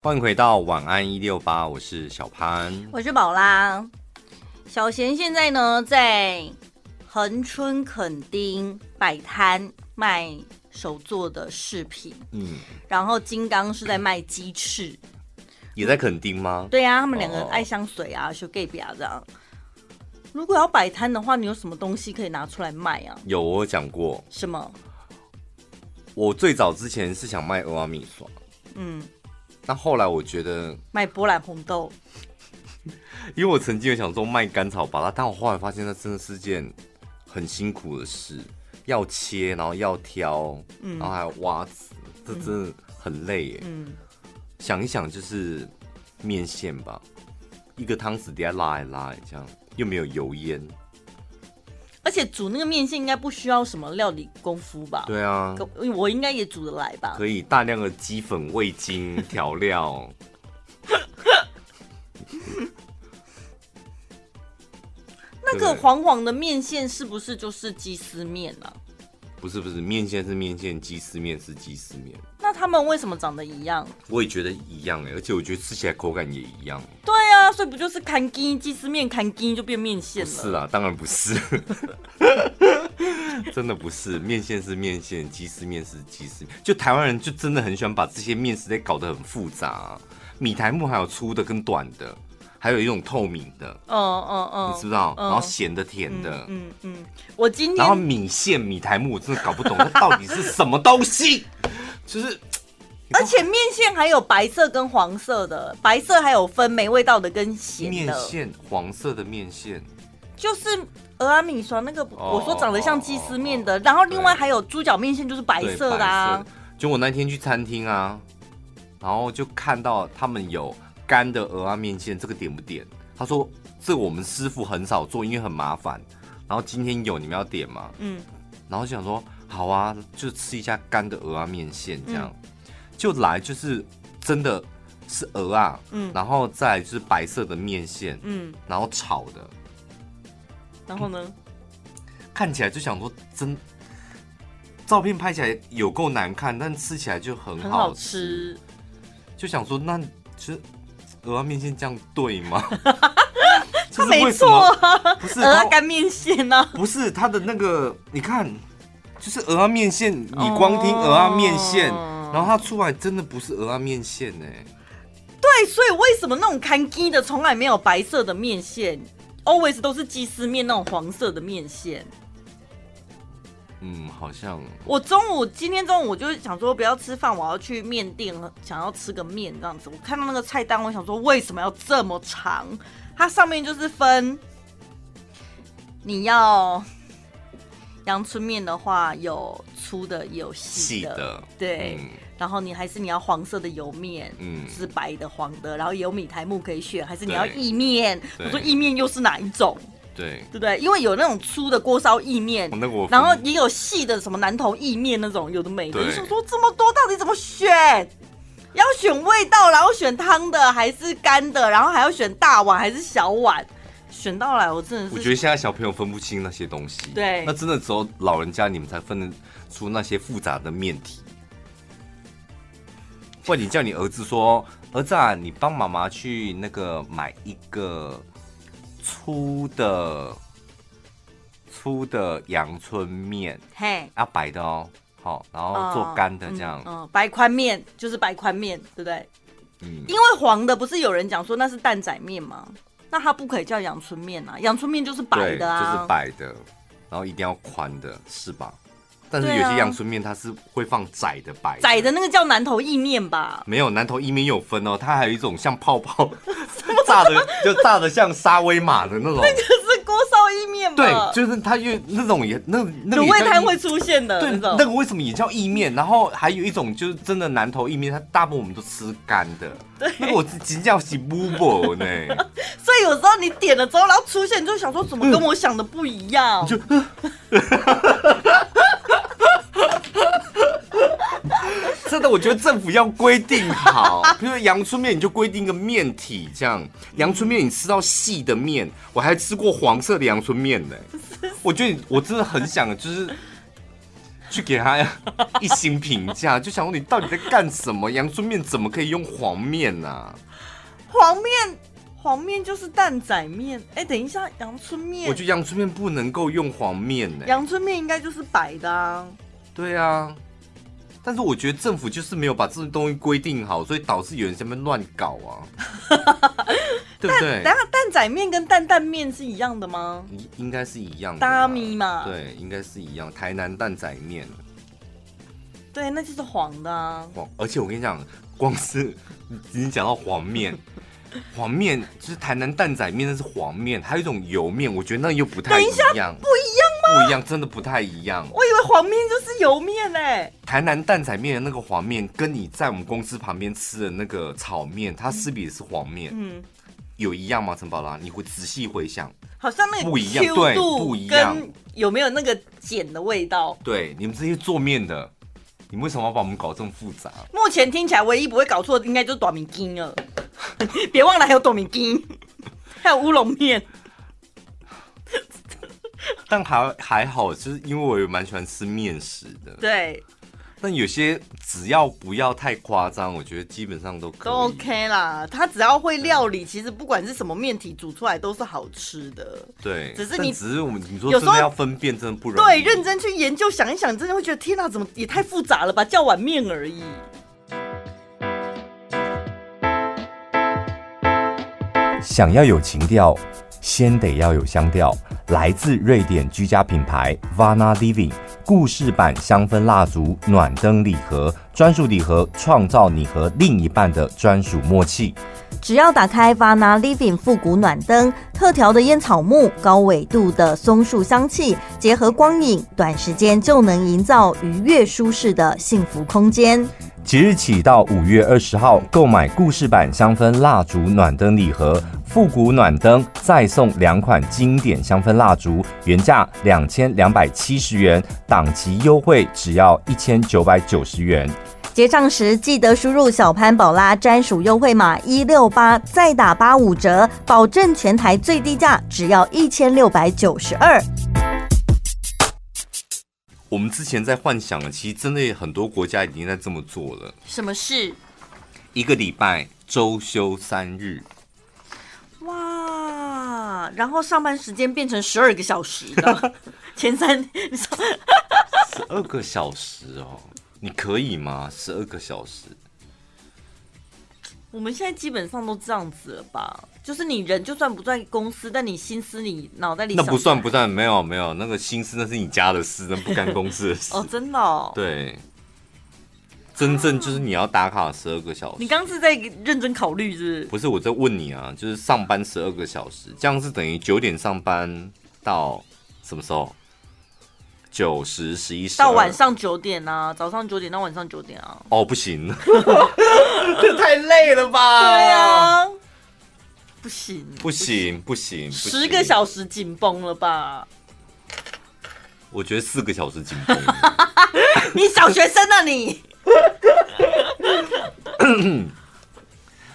欢迎回到晚安一六八，我是小潘，我是宝拉。小贤现在呢在恒春垦丁摆摊卖手做的饰品，嗯，然后金刚是在卖鸡翅，也在垦丁吗？对呀、啊，他们两个爱香水啊，修 gay 比啊这样。如果要摆摊的话，你有什么东西可以拿出来卖啊？有，我有讲过什么？我最早之前是想卖蚵仔面线，嗯。但后来我觉得卖波兰红豆，因为我曾经有想说卖甘草拔辣，但我后来发现那真的是件很辛苦的事，要切，然后要挑，嗯、然后还要挖籽，这真的很累耶。嗯，想一想就是面线吧，一个汤匙底下拉一拉，这样又没有油烟。而且煮那个面线应该不需要什么料理功夫吧？对啊，我应该也煮得来吧？可以，大量的鸡粉、味精、调料。那个黄黄的面线是不是就是鸡丝面啊？不是不是，面线是面线，鸡丝面是鸡丝面。那他们为什么长得一样？我也觉得一样哎，而且我觉得吃起来口感也一样。对啊，所以不就是砍鸡鸡丝面砍鸡就变面线了？是啊，当然不是，真的不是。面线是面线，鸡丝面是鸡丝面。就台湾人就真的很喜欢把这些面食类搞得很复杂啊。米苔木还有粗的跟短的。还有一种透明的，哦哦哦，你知不知道？然后咸的、甜的，嗯嗯。我今天然后米线、米苔目，我真的搞不懂，它到底是什么东西？就是，而且面线还有白色跟黄色的，白色还有分没味道的跟咸的。面线黄色的面线，就是蚵仔面线那个，我说长得像鸡丝面的。然后另外还有猪脚面线，就是白色的啊。就我那天去餐厅啊，然后就看到他们有。干的鹅啊面线，这个点不点？他说这我们师傅很少做，因为很麻烦。然后今天有，你们要点吗？嗯。然后就想说好啊，就吃一下干的鹅啊面线，这样、嗯、就来就是真的是鹅啊，嗯，然后再就是白色的面线，嗯，然后炒的。然后呢？看起来就想说真，照片拍起来有够难看，但吃起来就很好吃。很好吃。就想说那其实。蚵仔面线这样对吗？他没错啊，不是蚵仔干面线呢？不是它的那个，你看，就是鹅啊面线。你光听鹅啊面线，然后它出来真的不是鹅啊面线呢。对，所以为什么那种看鸡的从来没有白色的面线，always 都是鸡丝面那种黄色的面线？嗯，好像我中午今天中午我就想说不要吃饭，我要去面店，想要吃个面这样子。我看到那个菜单，我想说为什么要这么长？它上面就是分，你要阳春面的话，有粗的也有细的，的，对。嗯、然后你还是你要黄色的油面，嗯，是白的、黄的，然后有米苔木可以选，还是你要意面？我说意面又是哪一种？对，对不对？因为有那种粗的锅烧意面，然后也有细的什么南投意面那种，有的没的。你想说这么多，到底怎么选？要选味道，然后选汤的还是干的，然后还要选大碗还是小碗？选到来，我真的是。我觉得现在小朋友分不清那些东西。对，那真的只有老人家你们才分得出那些复杂的面体。或者你叫你儿子说：“儿子啊，你帮妈妈去那个买一个。”粗的粗的阳春面，嘿，要白的哦，好，然后做干的这样，嗯，白宽面就是白宽面，对不对？嗯，因为黄的不是有人讲说那是蛋仔面吗？那它不可以叫阳春面啊，阳春面就是白的啊，就是白的，然后一定要宽的，是吧？但是有些阳春面它是会放窄的白的，窄的那个叫南头意面吧？没有，南头意面有分哦，它还有一种像泡泡 炸的，就炸的像沙威玛的那种，那个是锅烧意面吧？对，就是它又那种也那那个卤味摊会出现的，对，那个为什么也叫意面？然后还有一种就是真的南头意面，它大部分我们都吃干的，对，那个我直叫是不不呢。所以有时候你点了之后，然后出现，你就想说怎么跟我想的不一样？就。真的，我觉得政府要规定好，比如说阳春面，你就规定一个面体，这样阳春面你吃到细的面，我还吃过黄色的阳春面呢。我觉得我真的很想，就是去给他一星评价，就想问你到底在干什么？阳春面怎么可以用黄面呢、啊？黄面，黄面就是蛋仔面。哎、欸，等一下，阳春面，我觉得阳春面不能够用黄面呢、欸。阳春面应该就是白的啊。对啊，但是我觉得政府就是没有把这种东西规定好，所以导致有人在那边乱搞啊。对不对？等下蛋仔面跟蛋蛋面是一样的吗？应应该是一样的。大咪嘛。对，应该是一样。台南蛋仔面。对，那就是黄的啊。黄，而且我跟你讲，光是 已经讲到黄面，黄面就是台南蛋仔面，那是黄面，还有一种油面，我觉得那又不太一样。等一下，不一样吗？不一样，真的不太一样。黄面就是油面哎。台南蛋仔面的那个黄面，跟你在我们公司旁边吃的那个炒面，它势必是黄面。嗯。有一样吗，陈宝拉？你会仔细回想，好像那个不一样，对，不一样。有没有那个碱的味道？对，你们这些做面的，你们为什么要把我们搞这么复杂？目前听起来唯一不会搞错的，应该就是短米筋了。别忘了还有短米筋，还有乌龙面。但还还好，就是因为我也蛮喜欢吃面食的。对。但有些只要不要太夸张，我觉得基本上都可以。都 OK 啦，他只要会料理，其实不管是什么面体煮出来都是好吃的。对，只是你只是我们你说真的要分辨，真的不容易。对，认真去研究想一想，真的会觉得天哪，怎么也太复杂了吧？叫碗面而已。想要有情调，先得要有香调。来自瑞典居家品牌 Vana Living 故事版香氛蜡烛暖灯礼盒，专属礼盒创造你和另一半的专属默契。只要打开 Vana Living 复古暖灯，特调的烟草木、高纬度的松树香气，结合光影，短时间就能营造愉悦舒适的幸福空间。即日起到五月二十号，购买故事版香氛蜡烛暖灯礼盒，复古暖灯再送两款经典香氛蜡烛，原价两千两百七十元，档期优惠只要一千九百九十元。结账时记得输入小潘宝拉专属优惠码一六八，再打八五折，保证全台最低价只要一千六百九十二。我们之前在幻想了，其实真的很多国家已经在这么做了。什么事？一个礼拜周休三日。哇！然后上班时间变成十二个小时的 前三天，十二个小时哦，你可以吗？十二个小时。我们现在基本上都这样子了吧？就是你人就算不在公司，但你心思你脑袋里那不算不算，没有没有那个心思，那是你家的事，那不干公司的 事。哦，真的哦。对，真正就是你要打卡十二个小时。你刚刚是在认真考虑是是？不是，我在问你啊，就是上班十二个小时，这样是等于九点上班到什么时候？九十十一十到晚上九点啊，早上九点到晚上九点啊。哦，不行，这太累了吧？对啊，不行，不行，不行，十个小时紧绷了吧？我觉得四个小时紧绷。你小学生啊你？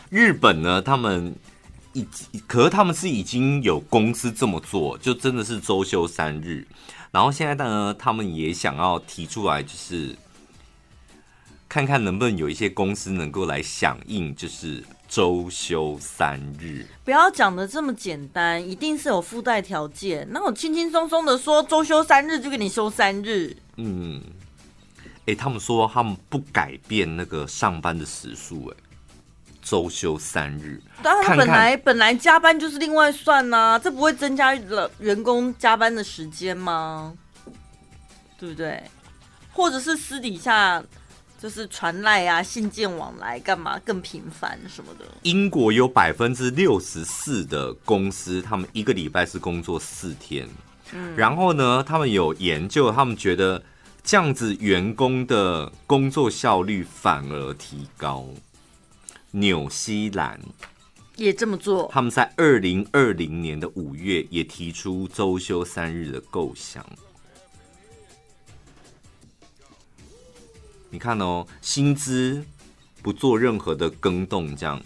日本呢？他们已，可是他们是已经有公司这么做，就真的是周休三日。然后现在呢，他们也想要提出来，就是看看能不能有一些公司能够来响应，就是周休三日。不要讲的这么简单，一定是有附带条件。那我轻轻松松的说周休三日，就给你休三日。嗯，哎，他们说他们不改变那个上班的时数，哎。周休三日，当然本来本来加班就是另外算呐、啊，这不会增加了员工加班的时间吗？对不对？或者是私底下就是传赖啊、信件往来干嘛更频繁什么的？英国有百分之六十四的公司，他们一个礼拜是工作四天，嗯，然后呢，他们有研究，他们觉得这样子员工的工作效率反而提高。纽西兰也这么做，他们在二零二零年的五月也提出周休三日的构想。你看哦，薪资不做任何的更动，这样。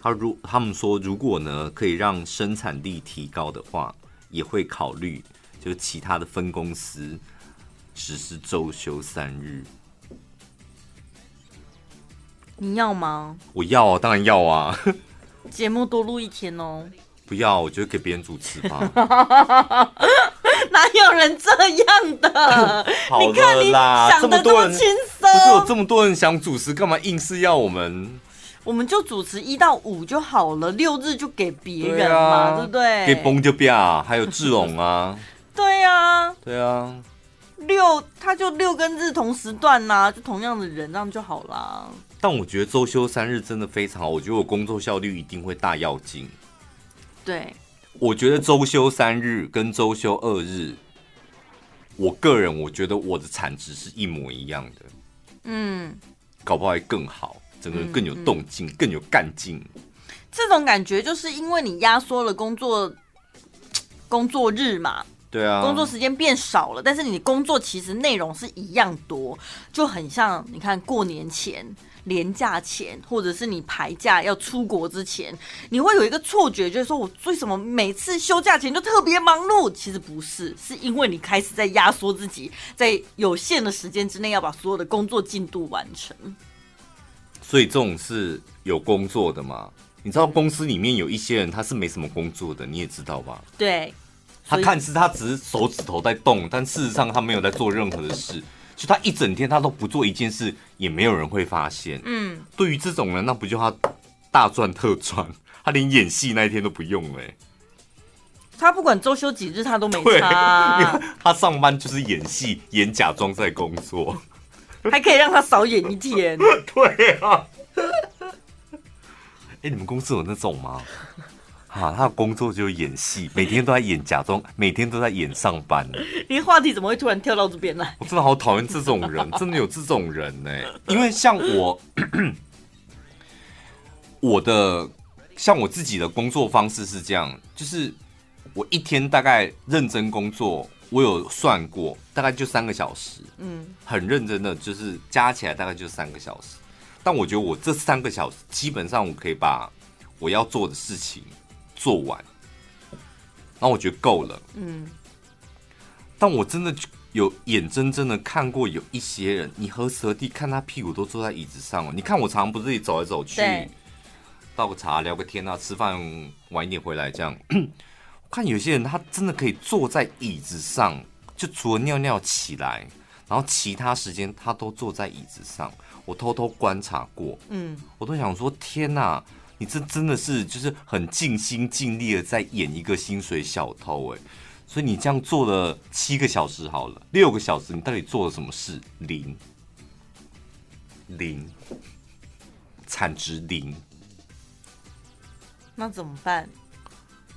他如他们说，如果呢可以让生产力提高的话，也会考虑就是其他的分公司。只是周休三日。你要吗？我要啊，当然要啊。节目多录一天哦。不要，我觉得给别人主持吧。哪有人这样的？好你看你想的这么轻松，不是有这么多人想主持，干嘛硬是要我们？我们就主持一到五就好了，六日就给别人嘛，对，不对？给崩就变啊，还有志龙啊。对啊，对啊。六，他就六跟日同时段呐、啊，就同样的人，这样就好啦。但我觉得周休三日真的非常好，我觉得我工作效率一定会大要进。对，我觉得周休三日跟周休二日，我个人我觉得我的产值是一模一样的。嗯，搞不好会更好，整个人更有动静、嗯嗯，更有干劲。这种感觉就是因为你压缩了工作工作日嘛。对啊，工作时间变少了，但是你工作其实内容是一样多，就很像你看过年前、年假前，或者是你排假要出国之前，你会有一个错觉，就是说我为什么每次休假前就特别忙碌？其实不是，是因为你开始在压缩自己，在有限的时间之内要把所有的工作进度完成。所以这种是有工作的吗？你知道公司里面有一些人他是没什么工作的，你也知道吧？对。他看似他只是手指头在动，但事实上他没有在做任何的事。就他一整天他都不做一件事，也没有人会发现。嗯，对于这种人，那不就他大赚特赚？他连演戏那一天都不用嘞。他不管周休几日，他都没差啊。他上班就是演戏，演假装在工作，还可以让他少演一天。对啊。哎、欸，你们公司有那种吗？啊，他的工作就是演戏，每天都在演假装，每天都在演上班。你话题怎么会突然跳到这边来？我真的好讨厌这种人，真的有这种人呢。因为像我，我的像我自己的工作方式是这样，就是我一天大概认真工作，我有算过，大概就三个小时。嗯，很认真的，就是加起来大概就三个小时。但我觉得我这三个小时，基本上我可以把我要做的事情。做完，然后我觉得够了。嗯，但我真的有眼睁睁的看过有一些人，你何时何地看他屁股都坐在椅子上哦。你看我常常不是自己走来走去，倒个茶聊个天啊，吃饭晚一点回来这样。我看有些人他真的可以坐在椅子上，就除了尿尿起来，然后其他时间他都坐在椅子上。我偷偷观察过，嗯，我都想说天哪。你这真的是就是很尽心尽力的在演一个薪水小偷哎，所以你这样做了七个小时好了，六个小时你到底做了什么事？零，零，产值零。那怎么办？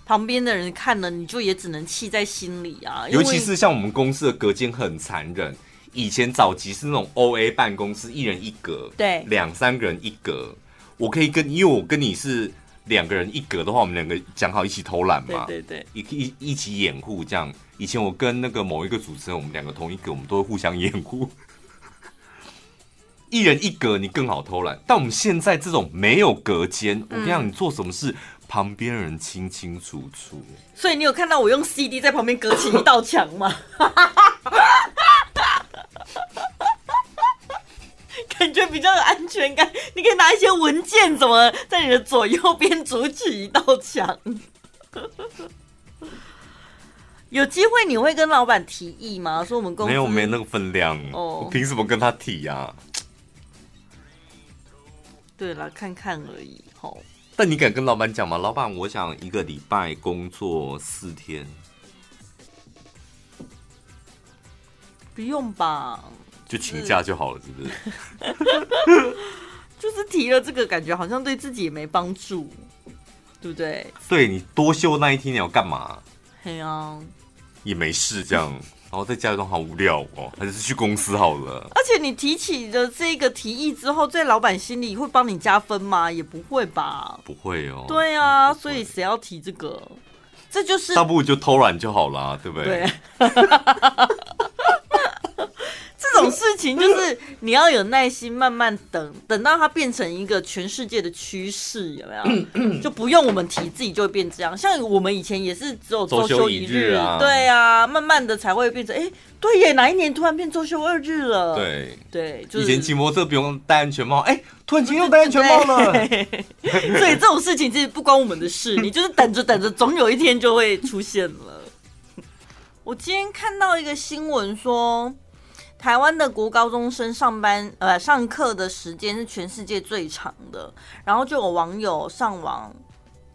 旁边的人看了你就也只能气在心里啊。尤其是像我们公司的隔间很残忍，以前早期是那种 OA 办公室，一人一格，对，两三个人一格。我可以跟，因为我跟你是两个人一格的话，我们两个讲好一起偷懒嘛，对对对，一一一起掩护这样。以前我跟那个某一个主持人，我们两个同一格，我们都会互相掩护，一人一格，你更好偷懒。但我们现在这种没有隔间，我跟你讲，你做什么事，旁边人清清楚楚。所以你有看到我用 CD 在旁边隔起一道墙吗？感觉比较有安全感，你可以拿一些文件，怎么在你的左右边筑起一道墙？有机会你会跟老板提议吗？说我们公司没有没那个分量，oh. 我凭什么跟他提呀、啊？对了，看看而已。好，但你敢跟老板讲吗？老板，我想一个礼拜工作四天，不用吧？就请假就好了，是不是？就是提了这个，感觉好像对自己也没帮助，对不对？对，你多休那一天你要干嘛？嘿啊，也没事这样，然后在家中好无聊哦，还是去公司好了。而且你提起的这个提议之后，在老板心里会帮你加分吗？也不会吧？不会哦。对啊，所以谁要提这个？这就是倒不如就偷懒就好了，对不对？对。这种事情就是你要有耐心，慢慢等，等到它变成一个全世界的趋势，有没有？就不用我们提，自己就会变这样。像我们以前也是只有周休一日啊，对啊，慢慢的才会变成，哎、欸，对耶，哪一年突然变周休二日了？对对，就是、以前骑摩托车不用戴安全帽，哎、欸，突然间又戴安全帽了。所以这种事情其实不关我们的事，你就是等着等着，总有一天就会出现了。我今天看到一个新闻说，台湾的国高中生上班呃上课的时间是全世界最长的，然后就有网友上网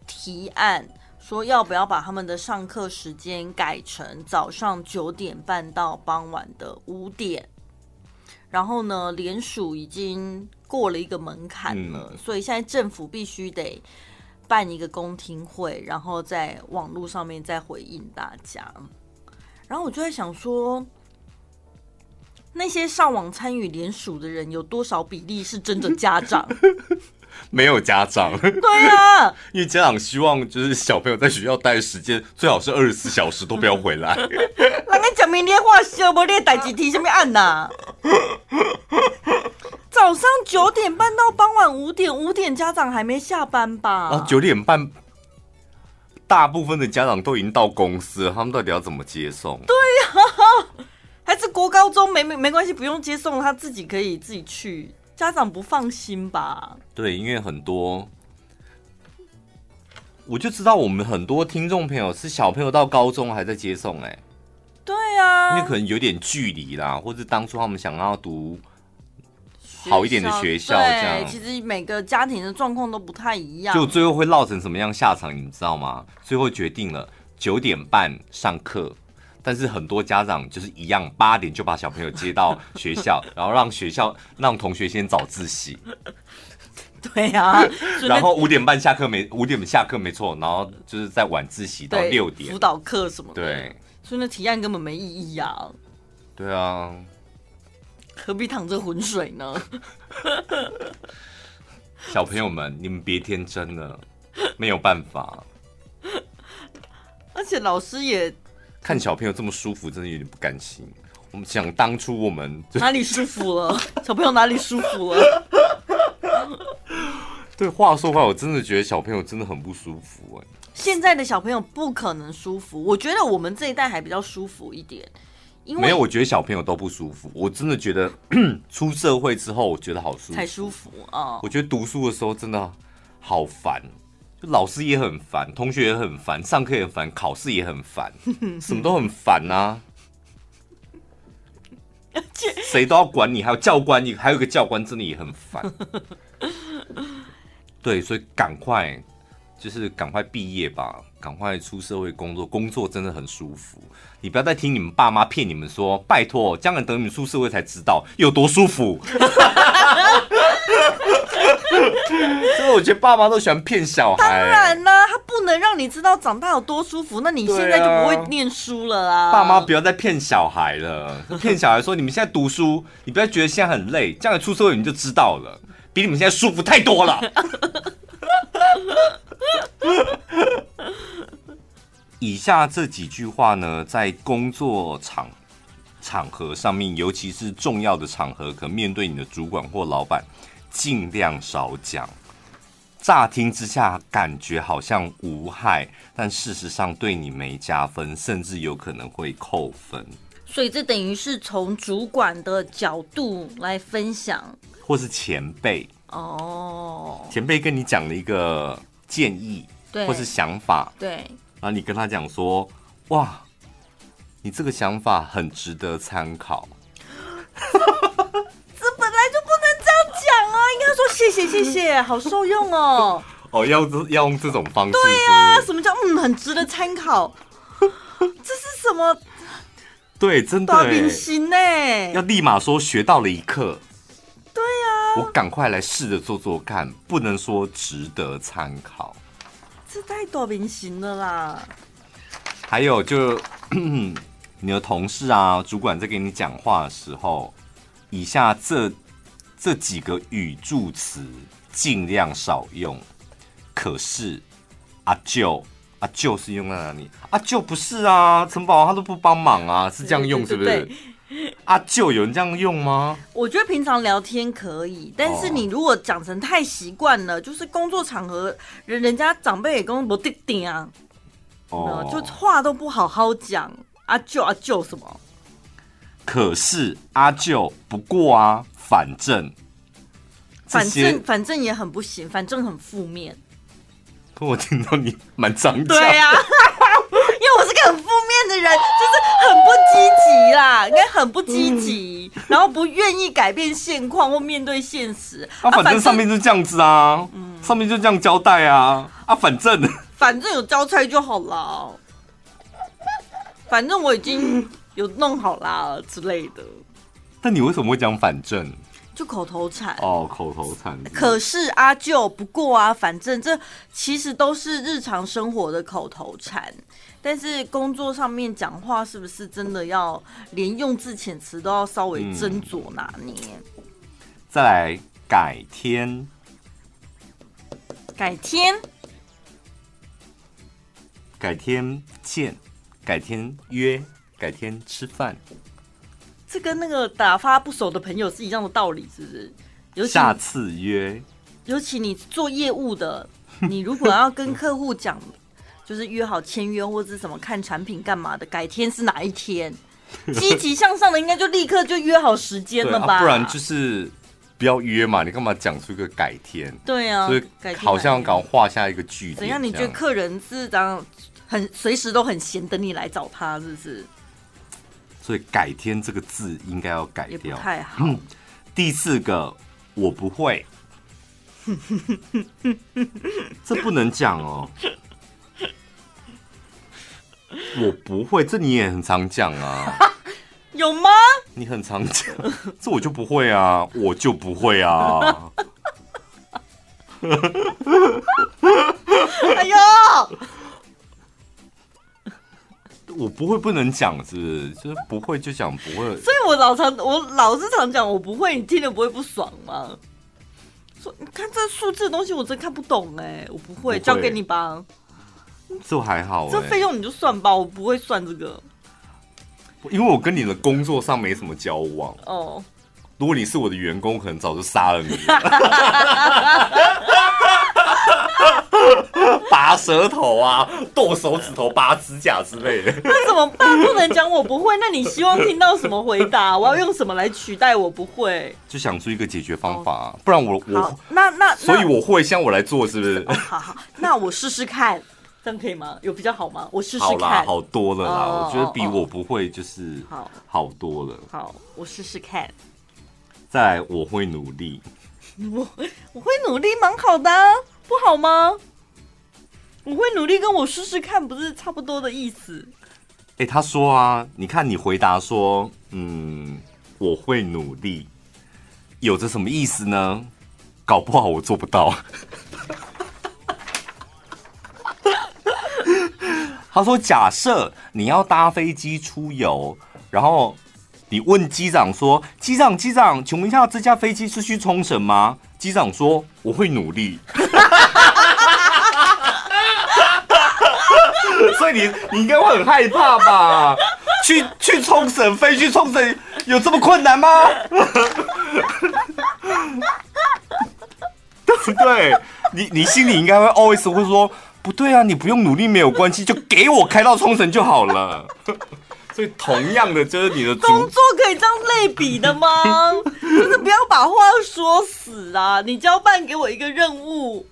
提案说，要不要把他们的上课时间改成早上九点半到傍晚的五点？然后呢，联署已经过了一个门槛了，嗯、所以现在政府必须得办一个公听会，然后在网络上面再回应大家。然后我就在想说，那些上网参与联署的人有多少比例是真的家长？没有家长。对、啊，因为家长希望就是小朋友在学校待的时间最好是二十四小时都不要回来。人家讲明天话小不列代几题什么案呐？早上九点半到傍晚五点，五点家长还没下班吧？啊，九点半。大部分的家长都已经到公司了，他们到底要怎么接送？对呀、啊，还是国高中没没没关系，不用接送，他自己可以自己去。家长不放心吧？对，因为很多，我就知道我们很多听众朋友是小朋友到高中还在接送、欸，哎，对呀、啊，因为可能有点距离啦，或者当初他们想要读。好一点的学校，这样其实每个家庭的状况都不太一样，就最后会落成什么样下场，你们知道吗？最后决定了九点半上课，但是很多家长就是一样，八点就把小朋友接到学校，然后让学校让同学先早自习。对啊，然后五点半下课没五点下课没错，然后就是在晚自习到六点辅导课什么的，对，所以那提案根本没意义呀。对啊。何必淌这浑水呢？小朋友们，你们别天真了，没有办法。而且老师也看小朋友这么舒服，真的有点不甘心。我们想当初我们 哪里舒服了？小朋友哪里舒服了？对，话说回来，我真的觉得小朋友真的很不舒服哎。现在的小朋友不可能舒服，我觉得我们这一代还比较舒服一点。没有，我觉得小朋友都不舒服。我真的觉得 出社会之后，我觉得好舒服，才舒服啊！我觉得读书的时候真的好烦，就老师也很烦，同学也很烦，上课也很烦，考试也很烦，什么都很烦啊！谁都要管你，还有教官，你还有一个教官，真的也很烦。对，所以赶快。就是赶快毕业吧，赶快出社会工作，工作真的很舒服。你不要再听你们爸妈骗你们说，拜托，将来等你们出社会才知道有多舒服。所以我觉得爸妈都喜欢骗小孩。当然啦，他不能让你知道长大有多舒服，那你现在就不会念书了啊。爸妈不要再骗小孩了，骗小孩说你们现在读书，你不要觉得现在很累，将来出社会你就知道了，比你们现在舒服太多了。以下这几句话呢，在工作场场合上面，尤其是重要的场合，可面对你的主管或老板，尽量少讲。乍听之下感觉好像无害，但事实上对你没加分，甚至有可能会扣分。所以这等于是从主管的角度来分享，或是前辈哦，前辈跟你讲了一个建议，对，或是想法，对，然后你跟他讲说，哇，你这个想法很值得参考。这本来就不能这样讲啊，应该说谢谢谢谢，好受用哦。哦，要要用这种方式是不是？对啊，什么叫嗯很值得参考？这是什么？对，真的明星呢，要立马说学到了一课。对呀，我赶快来试着做做看，不能说值得参考，这太多明星了啦。还有就 你的同事啊、主管在跟你讲话的时候，以下这这几个语助词尽量少用。可是阿舅，阿舅是用在哪里？阿舅不是啊，陈宝他都不帮忙啊，是这样用是不是？阿舅有人这样用吗？我觉得平常聊天可以，但是你如果讲成太习惯了，就是工作场合人人家长辈也跟我不定定啊，哦，就话都不好好讲，阿舅阿舅什么？可是阿舅不过啊，反正，反正反正也很不行，反正很负面。可我听到你蛮长讲，对呀、啊。因为我是个很负面的人，就是很不积极啦，应该很不积极，嗯、然后不愿意改变现况或面对现实。啊，反正上面就这样子啊，嗯、上面就这样交代啊，啊，反正反正有交差就好了，反正我已经有弄好啦之类的。但你为什么会讲反正？就口头禅哦，口头禅。可是阿舅不过啊，反正这其实都是日常生活的口头禅。但是工作上面讲话是不是真的要连用字遣词都要稍微斟酌拿捏？嗯、再来改天，改天，改天见，改天约，改天吃饭。这跟那个打发不熟的朋友是一样的道理，是不是？尤其下次约，尤其你做业务的，你如果要跟客户讲。就是约好签约或者是什么看产品干嘛的，改天是哪一天？积极向上的应该就立刻就约好时间了吧？啊、不然就是不要约嘛，你干嘛讲出一个改天？对啊，所以好像搞画下一个句子。怎样？你觉得客人是这样很随时都很闲，等你来找他，是不是？所以改天这个字应该要改掉，不太好。嗯、第四个，我不会，这不能讲哦。我不会，这你也很常讲啊？有吗？你很常讲，这我就不会啊，我就不会啊。哎呦，我不会不能讲，是不是？就是不会就讲不会。所以我老常我老是常讲我不会，你听了不会不爽吗？说你看这数字的东西，我真看不懂哎，我不会，不会交给你吧。这还好，这费用你就算吧，我不会算这个，因为我跟你的工作上没什么交往。哦，如果你是我的员工，可能早就杀了你，拔舌头啊，剁手指头，拔指甲之类的。那怎么办？不能讲我不会。那你希望听到什么回答？我要用什么来取代我不会？就想出一个解决方法，不然我我那那所以我会，先我来做，是不是？好好，那我试试看。这样可以吗？有比较好吗？我试试看。好啦，好多了啦。Oh, 我觉得比我不会就是好好多了。好，我试试看。再来，我会努力。我我会努力，蛮好的啊，不好吗？我会努力，跟我试试看不是差不多的意思？哎，他说啊，你看你回答说，嗯，我会努力，有着什么意思呢？搞不好我做不到。他说：“假设你要搭飞机出游，然后你问机长说：‘机长，机长，请问一下，这架飞机是去冲绳吗？’机长说：‘我会努力。’ 所以你你应该会很害怕吧？去去冲绳，飞去冲绳有这么困难吗？对不对？你你心里应该会 always 会说。”不对啊，你不用努力没有关系，就给我开到冲绳就好了。所以同样的，就是你的工作可以这样类比的吗？就是不要把话说死啊！你交办给我一个任务。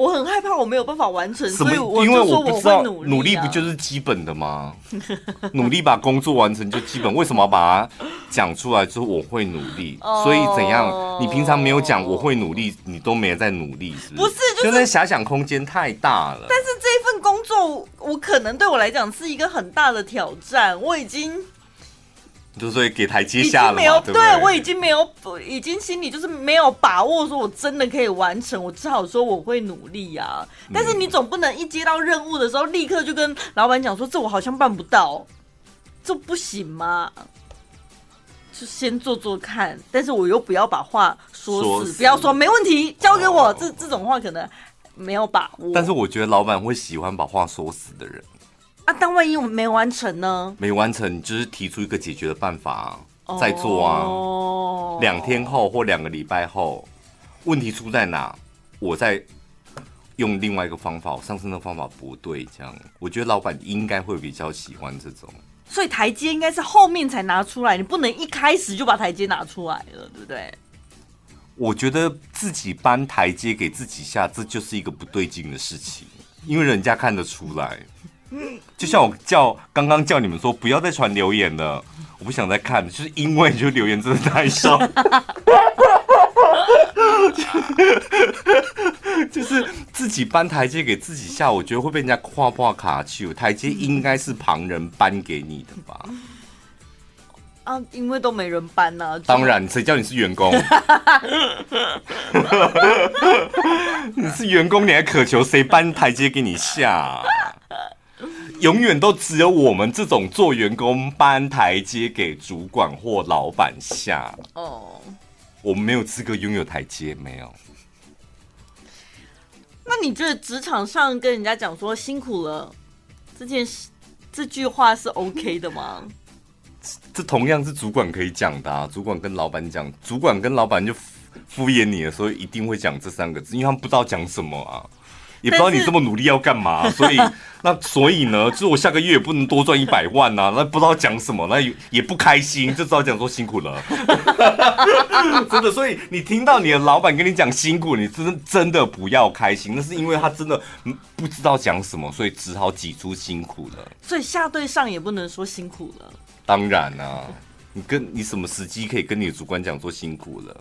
我很害怕，我没有办法完成，所以我就说我会努力。努力不就是基本的吗？努力把工作完成就基本。为什么要把它讲出来？就是我会努力。所以怎样？你平常没有讲我会努力，你都没有在努力，是不是？就是那遐想空间太大了。但是这份工作，我可能对我来讲是一个很大的挑战。我已经。就是给台阶下了没有，对，对，我已经没有，已经心里就是没有把握，说我真的可以完成。我只好说我会努力呀。但是你总不能一接到任务的时候，立刻就跟老板讲说，这我好像办不到，这不行吗？就先做做看，但是我又不要把话说死，说死不要说没问题，交给我。哦、这这种话可能没有把握。但是我觉得老板会喜欢把话说死的人。那、啊、但万一我没完成呢？没完成，你就是提出一个解决的办法、啊。再做啊。哦，两天后或两个礼拜后，问题出在哪？我再用另外一个方法，我上次那个方法不对，这样我觉得老板应该会比较喜欢这种。所以台阶应该是后面才拿出来，你不能一开始就把台阶拿出来了，对不对？我觉得自己搬台阶给自己下，这就是一个不对劲的事情，因为人家看得出来。就像我叫刚刚叫你们说不要再传留言了，我不想再看，就是因为就留言真的太少。就是自己搬台阶给自己下，我觉得会被人家跨跨卡丘。台阶应该是旁人搬给你的吧？啊，因为都没人搬呢、啊。当然，谁叫你是员工？你是员工，你还渴求谁搬台阶给你下？永远都只有我们这种做员工搬台阶给主管或老板下。哦，我们没有资格拥有台阶，没有。那你觉得职场上跟人家讲说辛苦了这件事，这句话是 OK 的吗？这同样是主管可以讲的啊，主管跟老板讲，主管跟老板就敷衍你了，所以一定会讲这三个字，因为他们不知道讲什么啊。也不知道你这么努力要干嘛，所以 那所以呢，就是我下个月也不能多赚一百万呐、啊，那不知道讲什么，那也也不开心，就知道讲说辛苦了，真的。所以你听到你的老板跟你讲辛苦，你真真的不要开心，那是因为他真的不知道讲什么，所以只好挤出辛苦了。所以下对上也不能说辛苦了。当然啊，你跟你什么时机可以跟你的主管讲说辛苦了？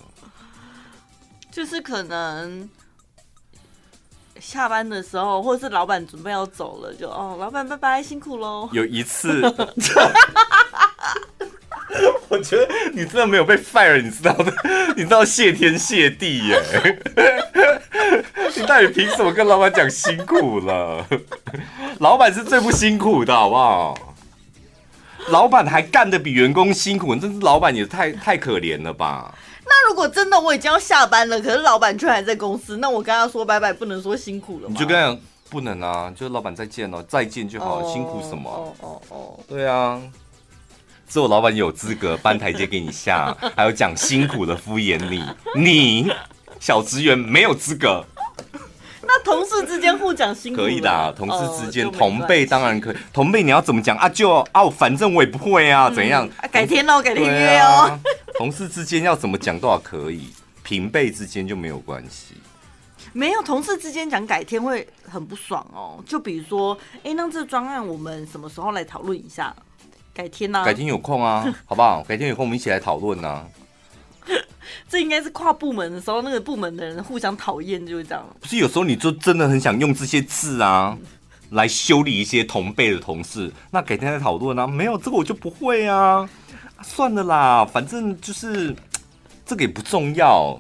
就是可能。下班的时候，或者是老板准备要走了，就哦，老板拜拜，辛苦喽。有一次，我觉得你真的没有被 fire，你知道的，你知道谢天谢地耶。你到底凭什么跟老板讲辛苦了？老板是最不辛苦的，好不好？老板还干得比员工辛苦，真是老板也太太可怜了吧？那如果真的我已经要下班了，可是老板却还在公司，那我跟他说拜拜，不能说辛苦了吗？你就跟他讲不能啊，就是老板再见了，再见就好了，oh, 辛苦什么？哦哦哦，对啊，只有老板有资格搬台阶给你下，还有讲辛苦的敷衍你，你小职员没有资格。那同事之间互讲辛苦可以的，啊，同事之间、呃、同辈当然可以。同辈你要怎么讲啊？就啊，反正我也不会啊，怎样？啊、改天喽，改天约哦。啊、同事之间要怎么讲都还可以，平辈之间就没有关系。没有同事之间讲改天会很不爽哦。就比如说，哎、欸，那这个专案我们什么时候来讨论一下？改天呢、啊？改天有空啊，好不好？改天有空我们一起来讨论呢。这应该是跨部门的时候，那个部门的人互相讨厌，就是这样。不是有时候你就真的很想用这些字啊，来修理一些同辈的同事。那改天再讨论啊，没有这个我就不会啊。算了啦，反正就是这个也不重要。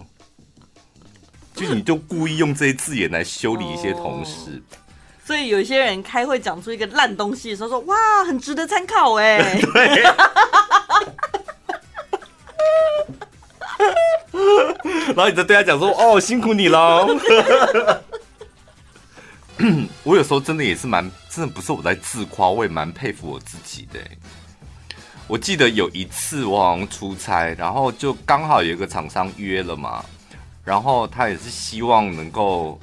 就你就故意用这些字眼来修理一些同事。哦，所以有些人开会讲出一个烂东西的时候说，说哇，很值得参考哎。对。然后你再对他讲说：“哦，辛苦你了。”我有时候真的也是蛮，真的不是我在自夸，我也蛮佩服我自己的。我记得有一次我好像出差，然后就刚好有一个厂商约了嘛，然后他也是希望能够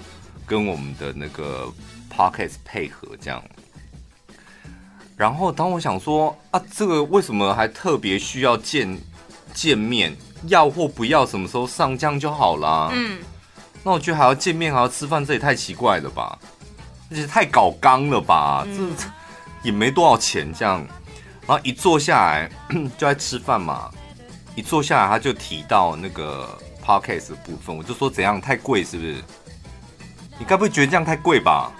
跟我们的那个 podcast 配合这样。然后当我想说啊，这个为什么还特别需要见见面？要或不要，什么时候上这样就好啦。嗯，那我觉得还要见面，还要吃饭，这也太奇怪了吧？而且太搞刚了吧？嗯、这也没多少钱，这样。然后一坐下来 就在吃饭嘛，一坐下来他就提到那个 podcast 的部分，我就说怎样太贵是不是？你该不会觉得这样太贵吧？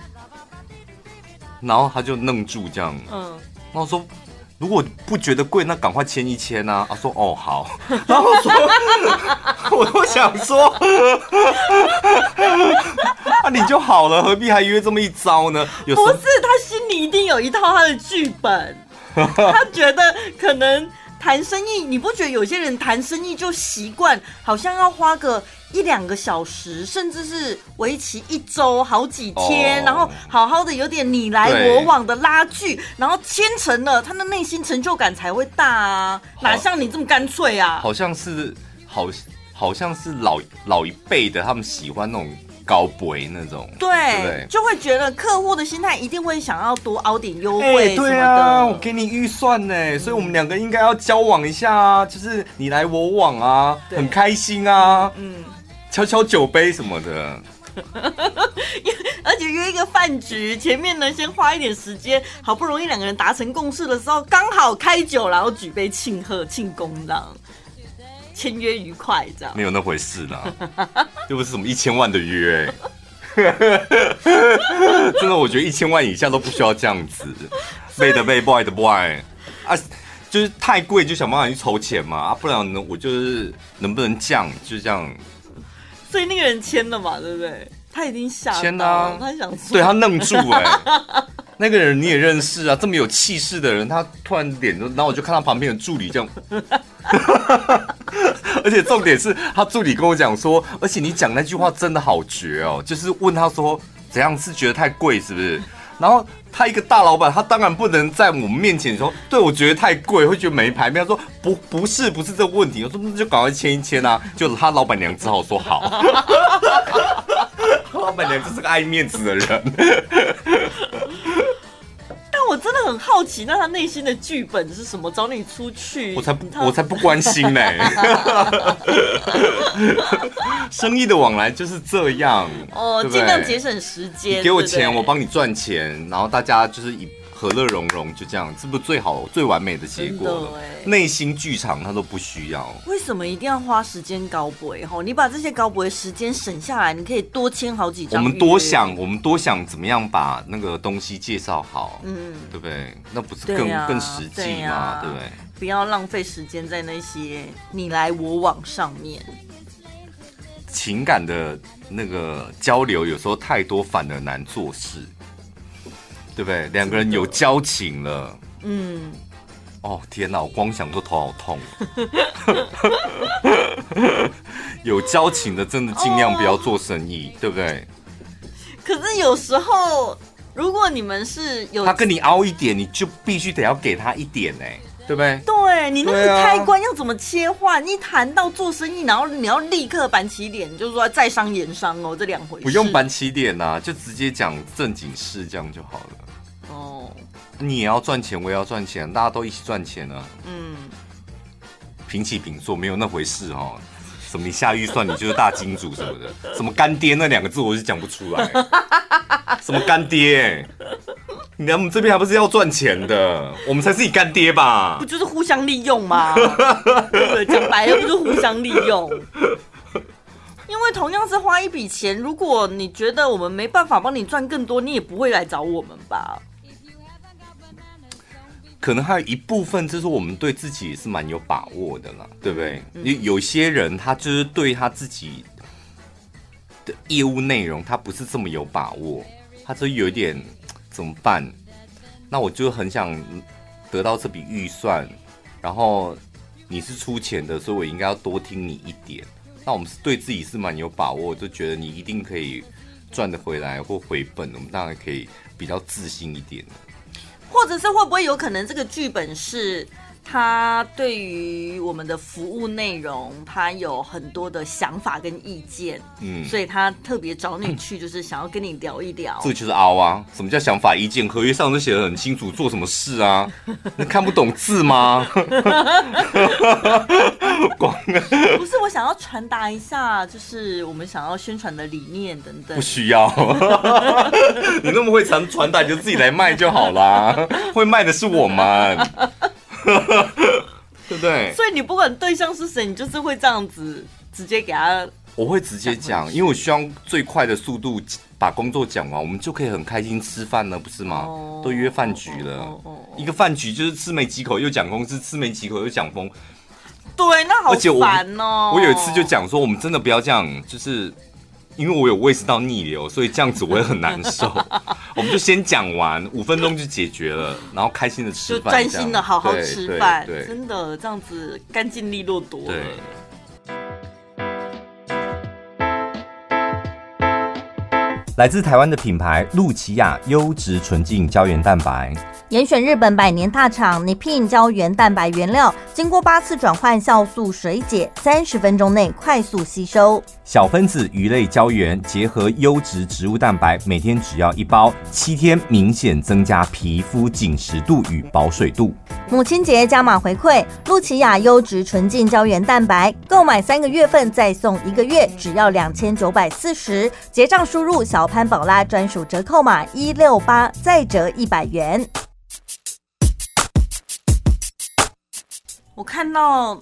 然后他就愣住这样。嗯，然后说。如果不觉得贵，那赶快签一签啊！他说：“哦，好。”然后我说：“ 我都想说，啊，你就好了，何必还约这么一招呢？”有不是，他心里一定有一套他的剧本，他觉得可能谈生意，你不觉得有些人谈生意就习惯，好像要花个一两个小时，甚至是为期一周、好几天，哦、然后好好的有点你来我往的拉锯，然后牵成了，他的内心成就感才会大啊！哪像你这么干脆啊？好像是好，好像是老老一辈的，他们喜欢那种。高杯那种，对，就会觉得客户的心态一定会想要多凹点优惠。对啊，我给你预算呢，嗯、所以我们两个应该要交往一下啊，就是你来我往啊，很开心啊，嗯，敲敲酒杯什么的。而且约一个饭局，前面呢先花一点时间，好不容易两个人达成共识的时候，刚好开酒，然后举杯庆贺庆功这样。签约愉快，这样。没有那回事啦，又不是什么一千万的约，真的，我觉得一千万以下都不需要这样子，背的背，boy 的 boy 啊，就是太贵就想办法去筹钱嘛，啊，不然呢，我就是能不能降，就这样。所以那个人签了嘛，对不对？他已经下签了，啊、他想对他愣住哎、欸，那个人你也认识啊，这么有气势的人，他突然脸就，然后我就看到旁边的助理这样。而且重点是他助理跟我讲说，而且你讲那句话真的好绝哦，就是问他说怎样是觉得太贵是不是？然后他一个大老板，他当然不能在我们面前说，对我觉得太贵，会觉得没牌面。他说不不是不是这个问题，我说那就赶快签一签啊。就他老板娘只好说好，老板娘就是个爱面子的人。我真的很好奇，那他内心的剧本是什么？找你出去，我才不，我才不关心呢。生意的往来就是这样哦，尽量节省时间。你给我钱，我帮你赚钱，然后大家就是以。和乐融融就这样，这不最好最完美的结果了。内心剧场他都不需要。为什么一定要花时间高博？哈，你把这些高博的时间省下来，你可以多签好几张。我们多想，我们多想怎么样把那个东西介绍好，嗯，对不对？那不是更、啊、更实际吗？啊、对不对？不要浪费时间在那些你来我往上面。情感的那个交流有时候太多，反而难做事。对不对？两个人有交情了，嗯，哦天哪，我光想都头好痛。有交情的，真的尽量不要做生意，哦、对不对？可是有时候，如果你们是有他跟你凹一点，你就必须得要给他一点呢，对不对？对，你那个开关要怎么切换？啊、一谈到做生意，然后你要立刻板起脸，就是说在商言商哦，这两回事。不用板起脸呐，就直接讲正经事，这样就好了。哦，你也要赚钱，我也要赚钱，大家都一起赚钱啊。嗯，平起平坐，没有那回事哦。什么你下预算，你就是大金主什么的，什么干爹那两个字我是讲不出来。什么干爹？你们这边还不是要赚钱的？我们才是你干爹吧？不就是互相利用吗？对，讲白了不就是互相利用？因为同样是花一笔钱，如果你觉得我们没办法帮你赚更多，你也不会来找我们吧？可能还有一部分就是我们对自己是蛮有把握的啦，对不对？有、嗯、有些人他就是对他自己的业务内容他不是这么有把握，他就有一点怎么办？那我就很想得到这笔预算，然后你是出钱的，所以我应该要多听你一点。那我们是对自己是蛮有把握，就觉得你一定可以赚得回来或回本，我们当然可以比较自信一点。或者是会不会有可能这个剧本是他对于我们的服务内容，他有很多的想法跟意见，嗯，所以他特别找你去，就是想要跟你聊一聊。这个就是凹啊！什么叫想法意见？合约上都写的很清楚，做什么事啊？你看不懂字吗？光 不是我想要传达一下，就是我们想要宣传的理念等等。不需要，你那么会传传达，你就自己来卖就好啦。会卖的是我们。对不对？所以你不管对象是谁，你就是会这样子直接给他。我会直接讲，因为我希望最快的速度把工作讲完，我们就可以很开心吃饭了，不是吗？哦、都约饭局了，哦哦哦、一个饭局就是吃没几口又讲公司，吃没几口又讲风。对，那好烦哦。我有一次就讲说，我们真的不要这样，就是。因为我有胃食道逆流，所以这样子我也很难受。我们就先讲完，五分钟就解决了，然后开心的吃饭，就专心的好好吃饭，真的这样子干净利落多了。对来自台湾的品牌露琪亚优质纯净胶原蛋白。严选日本百年大厂 Nippon 胶原蛋白原料，经过八次转换酵素水解，三十分钟内快速吸收。小分子鱼类胶原结合优质植物蛋白，每天只要一包，七天明显增加皮肤紧实度与保水度。母亲节加码回馈，露琪亚优质纯净胶原蛋白，购买三个月份再送一个月，只要两千九百四十，结账输入小潘宝拉专属折扣码一六八，再折一百元。我看到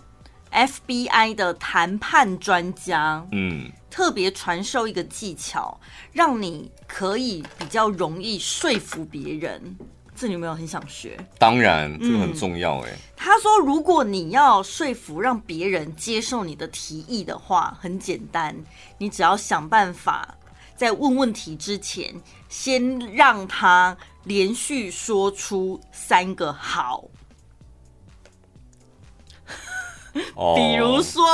FBI 的谈判专家，嗯，特别传授一个技巧，让你可以比较容易说服别人。这你有没有很想学？当然，这个很重要哎、嗯。他说，如果你要说服让别人接受你的提议的话，很简单，你只要想办法在问问题之前，先让他连续说出三个好。比如说，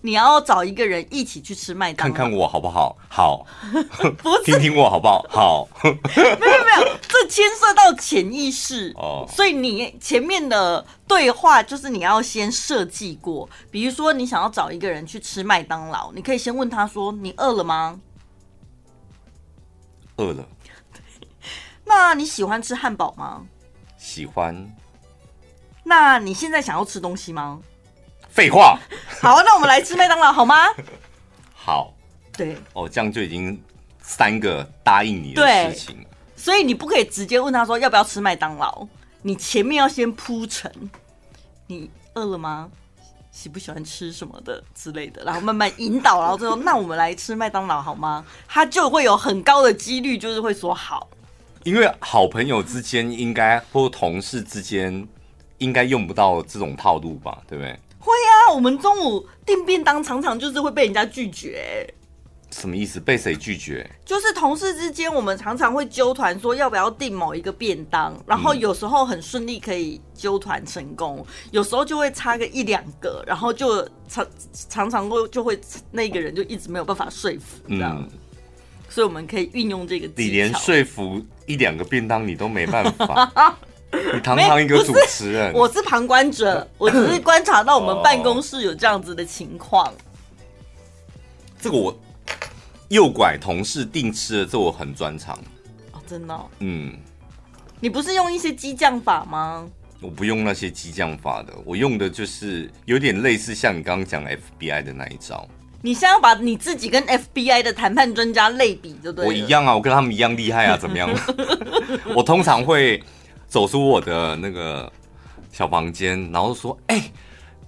你要找一个人一起去吃麦当劳，看看我好不好？好，不听听我好不好？好，没有没有，这牵涉到潜意识哦。所以你前面的对话就是你要先设计过。比如说，你想要找一个人去吃麦当劳，你可以先问他说：“你饿了吗？”饿了。那你喜欢吃汉堡吗？喜欢。那你现在想要吃东西吗？废话。好，那我们来吃麦当劳好吗？好。对。哦，这样就已经三个答应你的事情。所以你不可以直接问他说要不要吃麦当劳，你前面要先铺陈。你饿了吗？喜不喜欢吃什么的之类的，然后慢慢引导，然后最后那我们来吃麦当劳好吗？他就会有很高的几率就是会说好。因为好朋友之间应该或同事之间。应该用不到这种套路吧，对不对？会啊，我们中午订便当常常就是会被人家拒绝。什么意思？被谁拒绝？就是同事之间，我们常常会纠团说要不要订某一个便当，然后有时候很顺利可以纠团成功，有时候就会差个一两个，然后就常常常会就会那个人就一直没有办法说服，这样。嗯。所以我们可以运用这个。你连说服一两个便当你都没办法。你堂堂一个主持人，我是旁观者，我只是观察到我们办公室有这样子的情况。这个我诱拐同事定吃的，这我很专长。哦，真的？嗯。你不是用一些激将法吗？我不用那些激将法的，我用的就是有点类似像你刚刚讲 FBI 的那一招。你现在要把你自己跟 FBI 的谈判专家类比，对不对？我一样啊，我跟他们一样厉害啊，怎么样？我通常会。走出我的那个小房间，然后说：“哎、欸，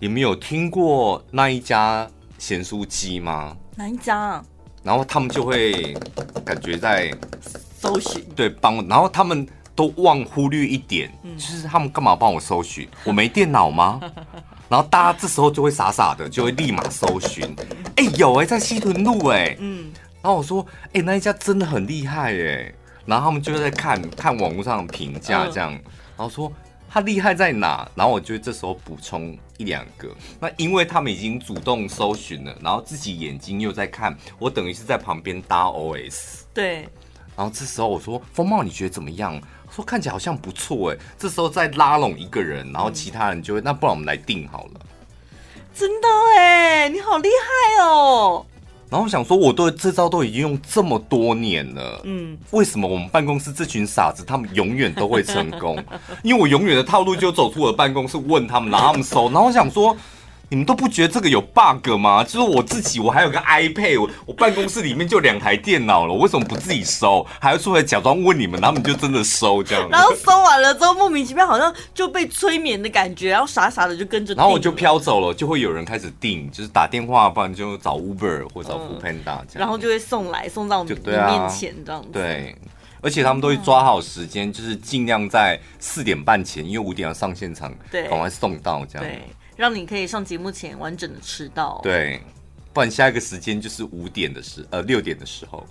你们有听过那一家咸酥鸡吗？哪一家啊？”然后他们就会感觉在搜寻，对，帮我。然后他们都忘忽略一点，嗯、就是他们干嘛帮我搜寻？我没电脑吗？然后大家这时候就会傻傻的，就会立马搜寻。哎、欸，有哎、欸，在西屯路哎、欸，嗯。然后我说：“哎、欸，那一家真的很厉害哎、欸。”然后他们就在看看网络上的评价，这样，然后说他厉害在哪？然后我就这时候补充一两个。那因为他们已经主动搜寻了，然后自己眼睛又在看，我等于是在旁边搭 OS。对。然后这时候我说：“风貌，你觉得怎么样？”说看起来好像不错哎。这时候再拉拢一个人，然后其他人就会，那不然我们来定好了。真的哎，你好厉害哦！然后我想说，我对这招都已经用这么多年了，嗯，为什么我们办公室这群傻子他们永远都会成功？因为我永远的套路就走出我的办公室问他们，然后他们搜。然后我想说。你们都不觉得这个有 bug 吗？就是我自己，我还有个 iPad，我我办公室里面就两台电脑了，我为什么不自己收？还要出来假装问你们，他们就真的收这样。然后收完了之后，莫名其妙好像就被催眠的感觉，然后傻傻的就跟着。然后我就飘走了，就会有人开始订，就是打电话，不然就找 Uber 或者找 Foodpanda 这样。然后就会送来送到你面前这样子。对，而且他们都会抓好时间，就是尽量在四点半前，因为五点要上现场，对，赶快送到这样。对。让你可以上节目前完整的吃到，对，不然下一个时间就是五点的时，呃，六点的时候。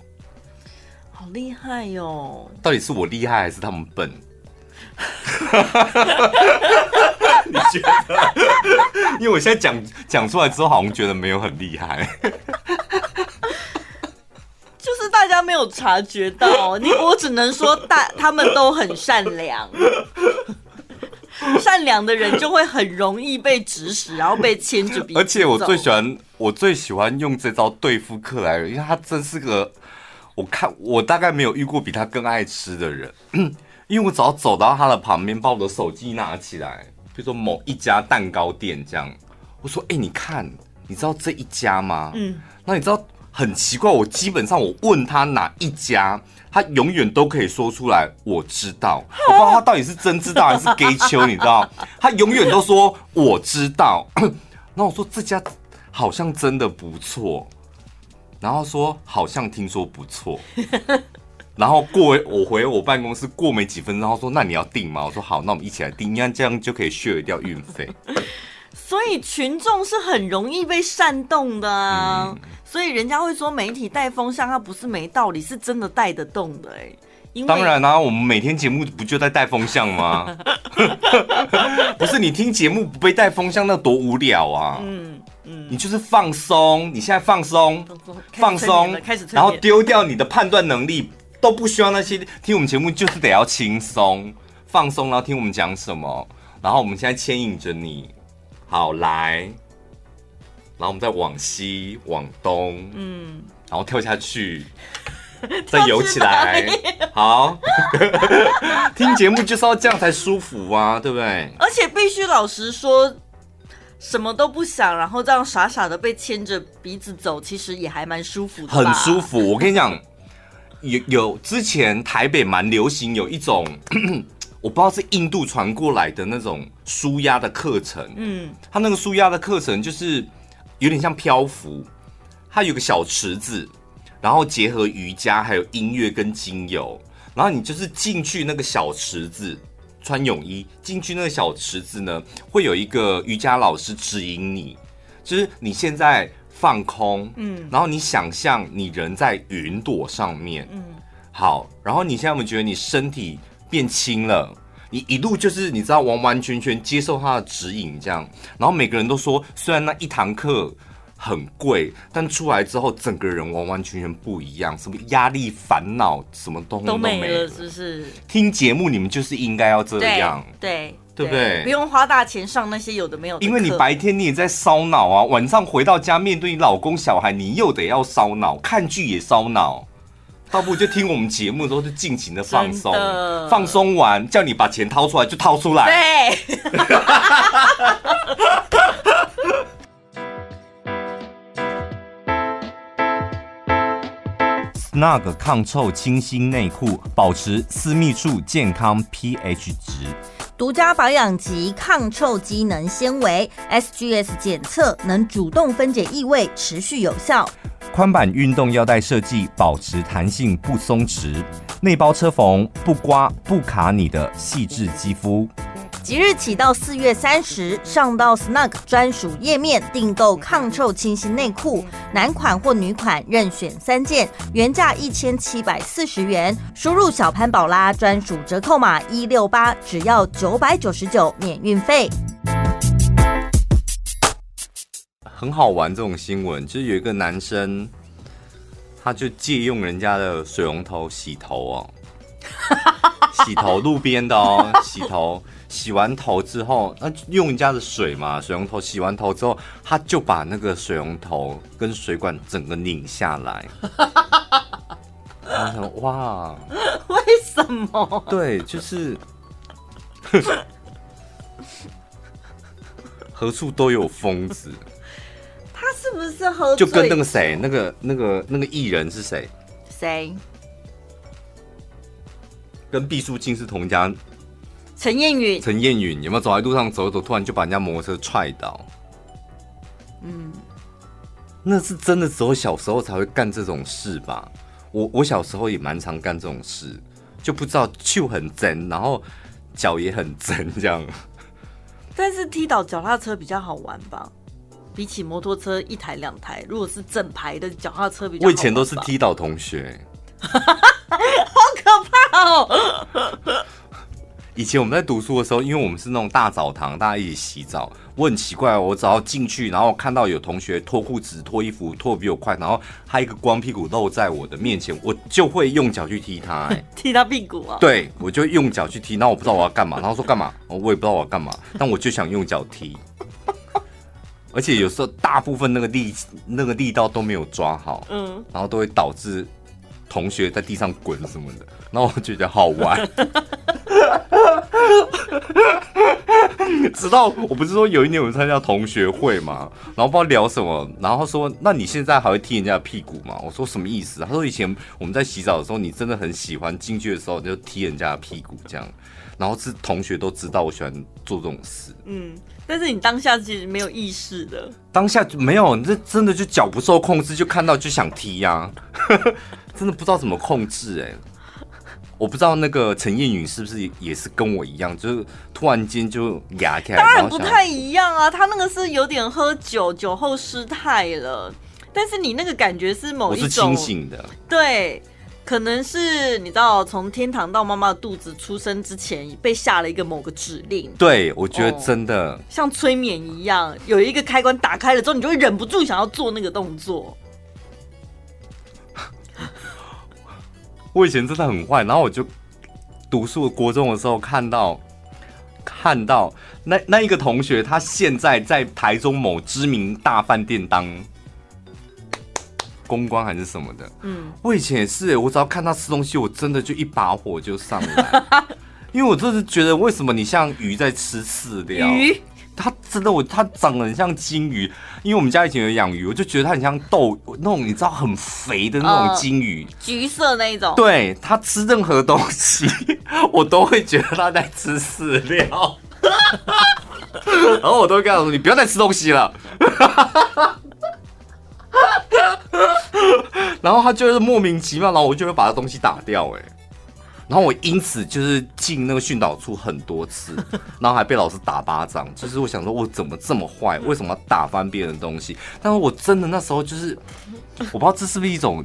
好厉害哟、哦！到底是我厉害还是他们笨？你觉得？因为我现在讲讲出来之后，好像觉得没有很厉害。就是大大家没有察觉到，你我只能说大他们都很善良。善良的人就会很容易被指使，然后被牵着鼻子。而且我最喜欢，我最喜欢用这招对付克莱尔，因为他真是个，我看我大概没有遇过比他更爱吃的人。因为我只要走到他的旁边，把我的手机拿起来，比如说某一家蛋糕店这样，我说：“哎、欸，你看，你知道这一家吗？”嗯，那你知道很奇怪，我基本上我问他哪一家。他永远都可以说出来，我知道，我不知道他到底是真知道还是给球，你知道？他永远都说我知道。那我说这家好像真的不错，然后说好像听说不错，然后过我回我办公室过没几分钟，他说那你要订吗？我说好，那我们一起来订，因为这样就可以 share 掉运费。所以群众是很容易被煽动的啊。嗯所以人家会说媒体带风向，它不是没道理，是真的带得动的哎。当然啦、啊，我们每天节目不就在带风向吗？不是你听节目不被带风向，那多无聊啊！嗯嗯，你就是放松，你现在放松，放松，然后丢掉你的判断能力，都不需要那些听我们节目，就是得要轻松放松，然后听我们讲什么，然后我们现在牵引着你，好来。然后我们再往西往东，嗯，然后跳下去，再游起来，好。听节目就是要这样才舒服啊，对不对？而且必须老实说，什么都不想，然后这样傻傻的被牵着鼻子走，其实也还蛮舒服的，很舒服。我跟你讲，有有之前台北蛮流行有一种，我不知道是印度传过来的那种舒压的课程，嗯，他那个舒压的课程就是。有点像漂浮，它有个小池子，然后结合瑜伽还有音乐跟精油，然后你就是进去那个小池子，穿泳衣进去那个小池子呢，会有一个瑜伽老师指引你，就是你现在放空，嗯，然后你想象你人在云朵上面，嗯，好，然后你现在有没有觉得你身体变轻了？你一路就是你知道完完全全接受他的指引这样，然后每个人都说，虽然那一堂课很贵，但出来之后整个人完完全全不一样，什么压力、烦恼，什么东西都没了，是不是？听节目你们就是应该要这样，对对，对不对？不用花大钱上那些有的没有的，因为你白天你也在烧脑啊，晚上回到家面对你老公小孩，你又得要烧脑，看剧也烧脑。倒不如就听我们节目的时候就尽情的放松，放松完叫你把钱掏出来就掏出来。对。Snug 抗臭清新内裤，保持私密处健康 pH 值。独家保养级抗臭机能纤维，SGS 检测能主动分解异味，持续有效。宽版运动腰带设计，保持弹性不松弛，内包车缝，不刮不卡你的细致肌肤。即日起到四月三十，上到 Snug 专属页面订购抗臭清新内裤，男款或女款任选三件，原价一千七百四十元，输入小潘宝拉专属折扣码一六八，只要九百九十九免运费。很好玩这种新闻，就是有一个男生，他就借用人家的水龙头洗头哦，洗头路边的哦，洗头，洗完头之后，那用人家的水嘛，水龙头洗完头之后，他就把那个水龙头跟水管整个拧下来。哇，为什么？对，就是 何处都有疯子。他是不是喝醉？就跟那个谁，那个那个那个艺人是谁？谁？跟毕书尽是同家。陈彦允。陈彦允有没有走在路上走一走，突然就把人家摩托车踹倒？嗯，那是真的，只有小时候才会干这种事吧？我我小时候也蛮常干这种事，就不知道就很真，然后脚也很真这样。但是踢倒脚踏车比较好玩吧？比起摩托车一台两台，如果是整排的脚踏车比较好，我以前都是踢倒同学，好可怕哦！以前我们在读书的时候，因为我们是那种大澡堂，大家一起洗澡。我很奇怪，我只要进去，然后看到有同学脱裤子、脱衣服脱得比我快，然后他一个光屁股露在我的面前，我就会用脚去踢他，欸，踢他屁股啊？对，我就用脚去踢，然后我不知道我要干嘛，然后说干嘛，我也不知道我要干嘛，但我就想用脚踢，而且有时候大部分那个力那个力道都没有抓好，嗯，然后都会导致同学在地上滚什么的，然后我就觉得好玩。直到我不是说有一年我们参加同学会嘛，然后不知道聊什么，然后说，那你现在还会踢人家的屁股吗？我说什么意思？他说以前我们在洗澡的时候，你真的很喜欢进去的时候你就踢人家的屁股这样，然后是同学都知道我喜欢做这种事。嗯，但是你当下其实没有意识的，当下就没有，你这真的就脚不受控制，就看到就想踢呀、啊，真的不知道怎么控制哎、欸。我不知道那个陈燕允是不是也是跟我一样，就是突然间就哑开。当然不太一样啊，他那个是有点喝酒，酒后失态了。但是你那个感觉是某一种，我是清醒的。对，可能是你知道，从天堂到妈妈肚子出生之前被下了一个某个指令。对，我觉得真的、哦、像催眠一样，有一个开关打开了之后，你就会忍不住想要做那个动作。我以前真的很坏，然后我就读书国中的时候看到看到那那一个同学，他现在在台中某知名大饭店当公关还是什么的。嗯，我以前也是，我只要看他吃东西，我真的就一把火就上来，因为我就是觉得为什么你像鱼在吃饲料？鱼。它真的我，它长得很像金鱼，因为我们家以前有养鱼，我就觉得它很像豆那种，你知道很肥的那种金鱼，呃、橘色那一种。对，它吃任何东西，我都会觉得它在吃饲料，然后我都会跟他说：“你不要再吃东西了。”然后它就是莫名其妙，然后我就会把它东西打掉，哎。然后我因此就是进那个训导处很多次，然后还被老师打巴掌。就是我想说，我怎么这么坏？为什么要打翻别人的东西？但是我真的那时候就是，我不知道这是不是一种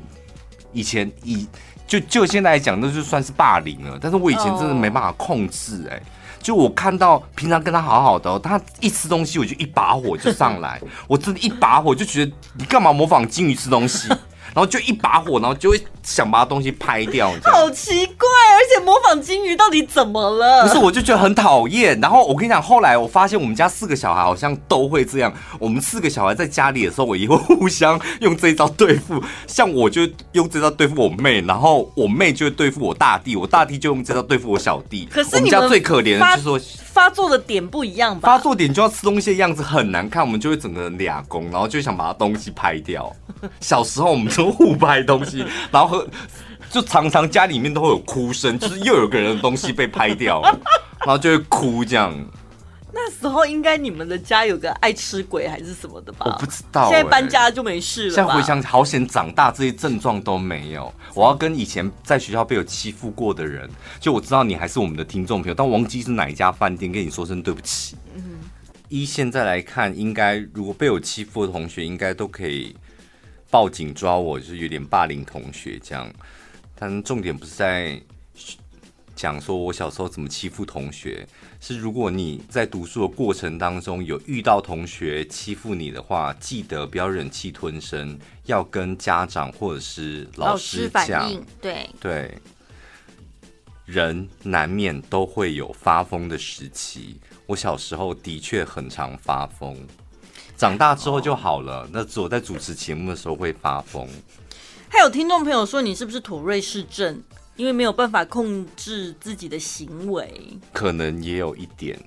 以前以就就现在来讲，那就算是霸凌了。但是我以前真的没办法控制、欸，哎，就我看到平常跟他好好的、哦，他一吃东西我就一把火就上来，我真的一把火就觉得你干嘛模仿金鱼吃东西？然后就一把火，然后就会想把东西拍掉。好奇怪，而且金鱼到底怎么了？不是，我就觉得很讨厌。然后我跟你讲，后来我发现我们家四个小孩好像都会这样。我们四个小孩在家里的时候，我也会互相用这一招对付。像我就用这招对付我妹，然后我妹就会对付我大弟，我大弟就用这招对付我小弟。可是你们家最可怜的就是说发作的点不一样吧？发作点就要吃东西的样子很难看，我们就会整个人俩攻，然后就想把他东西拍掉。小时候我们就互拍东西，然后就常常家里面都会有哭声，就是又有个人的东西被拍掉，然后就会哭这样。那时候应该你们的家有个爱吃鬼还是什么的吧？我不知道、欸。现在搬家就没事了。现在回想，好险长大这些症状都没有。我要跟以前在学校被我欺负过的人，就我知道你还是我们的听众朋友，但忘记是哪一家饭店，跟你说声对不起。嗯。依现在来看，应该如果被我欺负的同学，应该都可以报警抓我，就是有点霸凌同学这样。但重点不是在。讲说我小时候怎么欺负同学，是如果你在读书的过程当中有遇到同学欺负你的话，记得不要忍气吞声，要跟家长或者是老师讲。对对，人难免都会有发疯的时期。我小时候的确很常发疯，长大之后就好了。那只有在主持节目的时候会发疯。还有听众朋友说，你是不是妥瑞氏症？因为没有办法控制自己的行为，可能也有一点，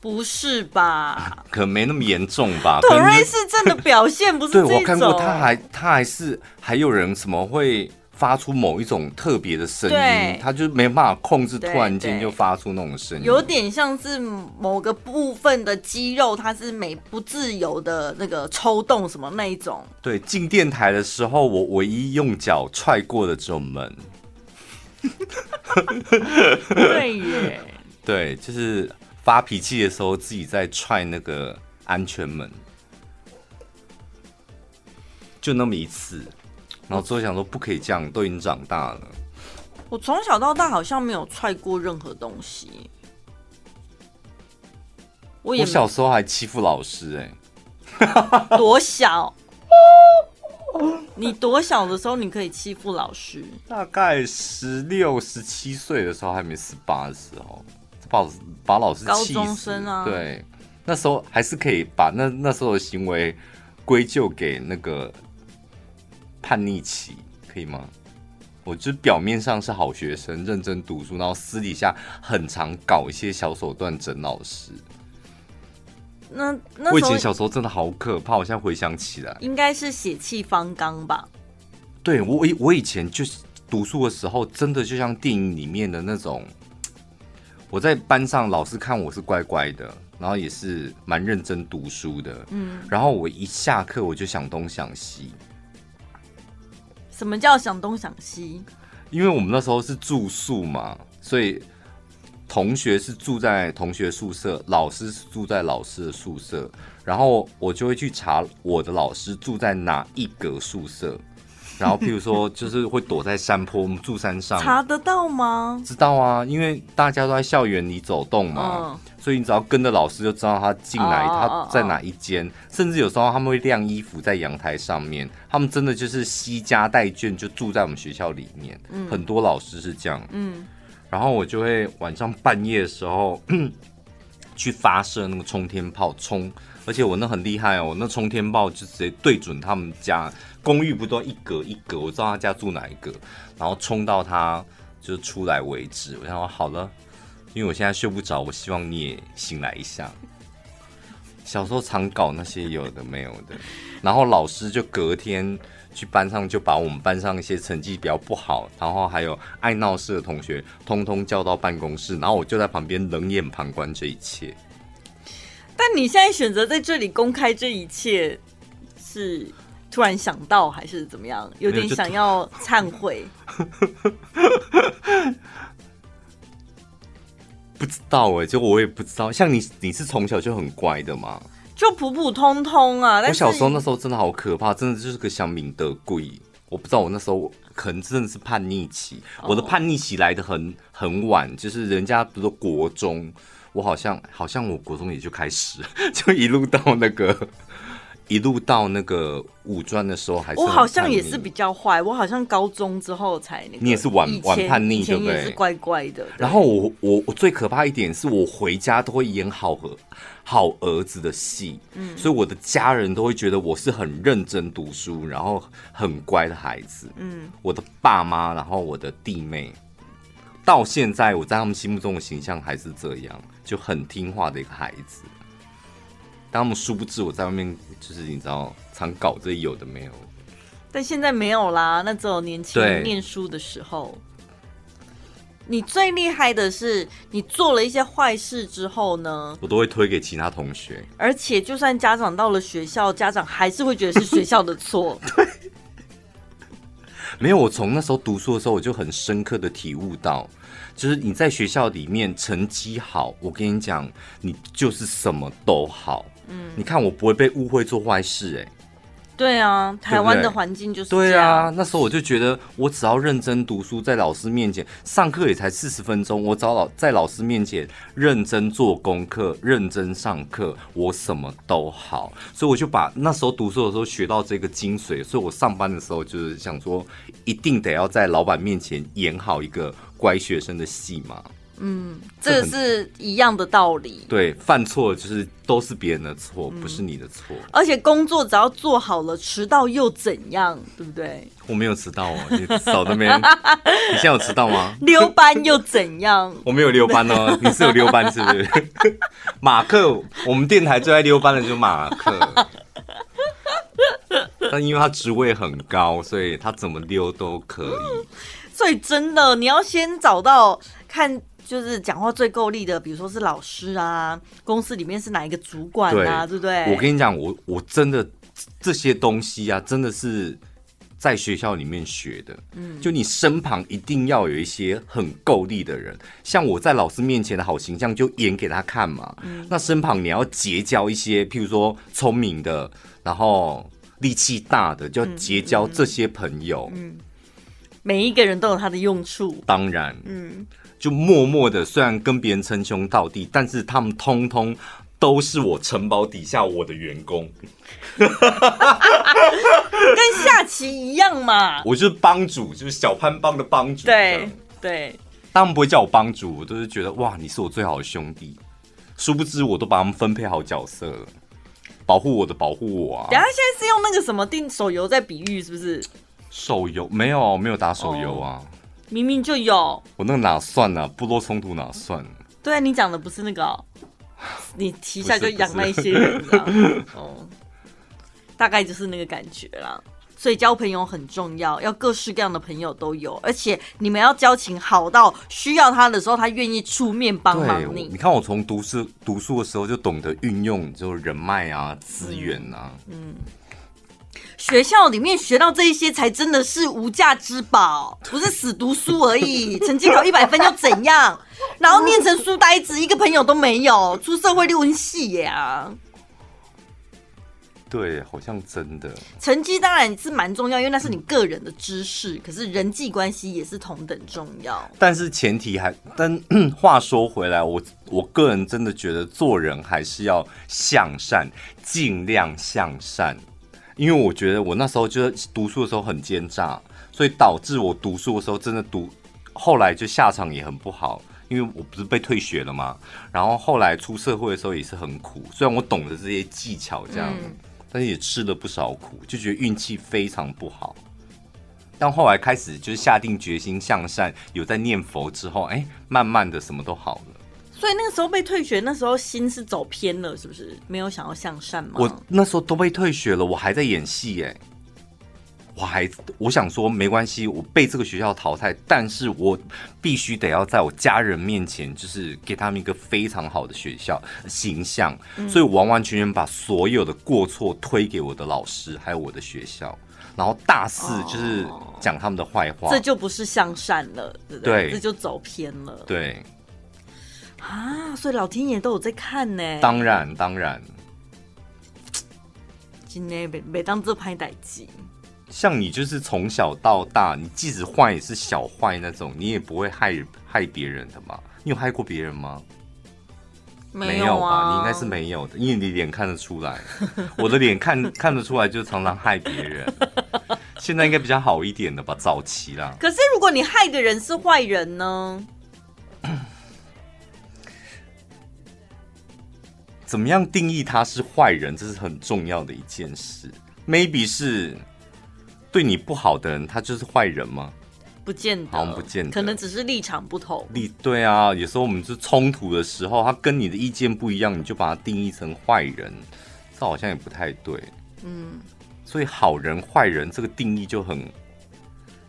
不是吧？可能没那么严重吧。妥瑞氏症的表现不是。对，我看过，他还他还是还有人什么会发出某一种特别的声音，他就没办法控制，突然间就发出那种声音，有点像是某个部分的肌肉，它是没不自由的那个抽动什么那一种。对，进电台的时候，我唯一用脚踹过的这种门。对耶，对，就是发脾气的时候自己在踹那个安全门，就那么一次，然后之后想说不可以这样，都已经长大了。我从小到大好像没有踹过任何东西，我也我小时候还欺负老师哎、欸，多小？你多小的时候你可以欺负老师？大概十六、十七岁的时候，还没十八的时候，把把老师。高中生啊，对，那时候还是可以把那那时候的行为归咎给那个叛逆期，可以吗？我就表面上是好学生，认真读书，然后私底下很常搞一些小手段整老师。那那我以前小时候真的好可怕，我现在回想起来，应该是血气方刚吧？对，我以我以前就是读书的时候，真的就像电影里面的那种，我在班上老师看我是乖乖的，然后也是蛮认真读书的，嗯，然后我一下课我就想东想西。什么叫想东想西？因为我们那时候是住宿嘛，所以。同学是住在同学宿舍，老师是住在老师的宿舍，然后我就会去查我的老师住在哪一格宿舍，然后譬如说就是会躲在山坡，我们住山上，查得到吗？知道啊，因为大家都在校园里走动嘛，嗯、所以你只要跟着老师就知道他进来他在哪一间，甚至有时候他们会晾衣服在阳台上面，他们真的就是惜家带眷就住在我们学校里面，嗯、很多老师是这样，嗯。然后我就会晚上半夜的时候去发射那个冲天炮冲，而且我那很厉害哦，我那冲天炮就直接对准他们家公寓，不都一格一格，我知道他家住哪一个，然后冲到他就出来为止。我想说好了，因为我现在睡不着，我希望你也醒来一下。小时候常搞那些有的没有的，然后老师就隔天。去班上就把我们班上一些成绩比较不好，然后还有爱闹事的同学，通通叫到办公室，然后我就在旁边冷眼旁观这一切。但你现在选择在这里公开这一切，是突然想到还是怎么样？有点想要忏悔？不知道哎、欸，就我也不知道。像你，你是从小就很乖的吗？就普普通通啊！我小时候那时候真的好可怕，真的就是个乡民德贵。我不知道我那时候可能真的是叛逆期，我的叛逆期来的很很晚，就是人家比如说国中，我好像好像我国中也就开始，就一路到那个。一路到那个五专的时候，还是我好像也是比较坏。我好像高中之后才那个，你也是晚晚叛逆，对不对？也是乖乖的。然后我我我最可怕一点是我回家都会演好和好儿子的戏，嗯，所以我的家人都会觉得我是很认真读书，然后很乖的孩子，嗯，我的爸妈，然后我的弟妹，到现在我在他们心目中的形象还是这样，就很听话的一个孩子。但他们殊不知我在外面就是你知道常搞这有的没有，但现在没有啦。那只有年轻人念书的时候，你最厉害的是你做了一些坏事之后呢，我都会推给其他同学。而且就算家长到了学校，家长还是会觉得是学校的错。对，没有。我从那时候读书的时候，我就很深刻的体悟到。就是你在学校里面成绩好，我跟你讲，你就是什么都好。嗯，你看我不会被误会做坏事，欸，哎。对啊，台湾的环境就是。对啊，那时候我就觉得，我只要认真读书，在老师面前上课也才四十分钟，我找老在老师面前认真做功课、认真上课，我什么都好。所以我就把那时候读书的时候学到这个精髓，所以我上班的时候就是想说，一定得要在老板面前演好一个乖学生的戏嘛。嗯，这个是一样的道理。对，犯错就是都是别人的错，嗯、不是你的错。而且工作只要做好了，迟到又怎样，对不对？我没有迟到哦，你少在那边。你现在有迟到吗？溜班又怎样？我没有溜班哦，你是有溜班是不是？马克，我们电台最爱溜班的就是马克。但因为他职位很高，所以他怎么溜都可以。所以真的，你要先找到看。就是讲话最够力的，比如说是老师啊，公司里面是哪一个主管啊，对，对不对？我跟你讲，我我真的这些东西啊，真的是在学校里面学的。嗯，就你身旁一定要有一些很够力的人，像我在老师面前的好形象就演给他看嘛。嗯，那身旁你要结交一些，譬如说聪明的，然后力气大的，就结交这些朋友。嗯，嗯，每一个人都有他的用处。当然，嗯。就默默的，虽然跟别人称兄道弟，但是他们通通都是我城堡底下我的员工，跟下棋一样嘛。我就是帮主，就是小潘帮的帮主。对对，他们不会叫我帮主，我都是觉得哇，你是我最好的兄弟。殊不知，我都把他们分配好角色了，保护我的，保护我啊。等下现在是用那个什么定手游在比喻，是不是？手游没有，没有打手游啊。Oh. 明明就有，我那个哪算呢、啊？部落冲突哪算？对，你讲的不是那个、哦，你提下就养那一些人啊。哦，大概就是那个感觉啦。所以交朋友很重要，要各式各样的朋友都有，而且你们要交情好到需要他的时候，他愿意出面帮忙你。你看，我从读书读书的时候就懂得运用，就人脉啊，资源啊。嗯。嗯学校里面学到这一些才真的是无价之宝，不是死读书而已。成绩考一百分又怎样？然后念成书呆子，一个朋友都没有，出社会六文系呀。对，好像真的。成绩当然是蛮重要，因为那是你个人的知识。可是人际关系也是同等重要。但是前提还……但话说回来，我我个人真的觉得做人还是要向善，尽量向善。因为我觉得我那时候就是读书的时候很奸诈，所以导致我读书的时候真的读，后来就下场也很不好。因为我不是被退学了嘛，然后后来出社会的时候也是很苦。虽然我懂得这些技巧这样，嗯、但是也吃了不少苦，就觉得运气非常不好。但后来开始就是下定决心向善，有在念佛之后，哎，慢慢的什么都好了。所以那个时候被退学，那时候心是走偏了，是不是？没有想要向善吗？我那时候都被退学了，我还在演戏哎，我还我想说没关系，我被这个学校淘汰，但是我必须得要在我家人面前，就是给他们一个非常好的学校形象，嗯、所以我完完全全把所有的过错推给我的老师，还有我的学校，然后大肆就是讲他们的坏话，哦、这就不是向善了，对不对？对，这就走偏了，对。啊，所以老天爷都有在看呢。当然，当然。今天每每当这拍歹机，像你就是从小到大，你即使坏也是小坏那种，你也不会害害别人的嘛。你有害过别人吗？没有啊，有吧？你应该是没有的，因为你脸看得出来。我的脸看看得出来，就常常害别人。现在应该比较好一点的吧，早期啦。可是如果你害的人是坏人呢？怎么样定义他是坏人？这是很重要的一件事。Maybe 是对你不好的人，他就是坏人吗？不见得，不见得，可能只是立场不同。立对啊，有时候我们是冲突的时候，他跟你的意见不一样，你就把他定义成坏人，这好像也不太对。嗯，所以好人坏人这个定义就很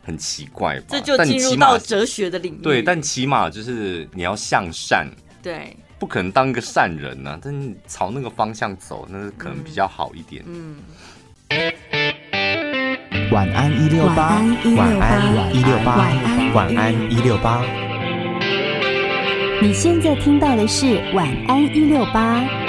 很奇怪吧？这就进入到哲学的领域。对，但起码就是你要向善。对。不可能当一个善人呢、啊，但你朝那个方向走，那是可能比较好一点。嗯。晚安一六八，晚安一六八，晚安一六八。你现在听到的是晚安一六八。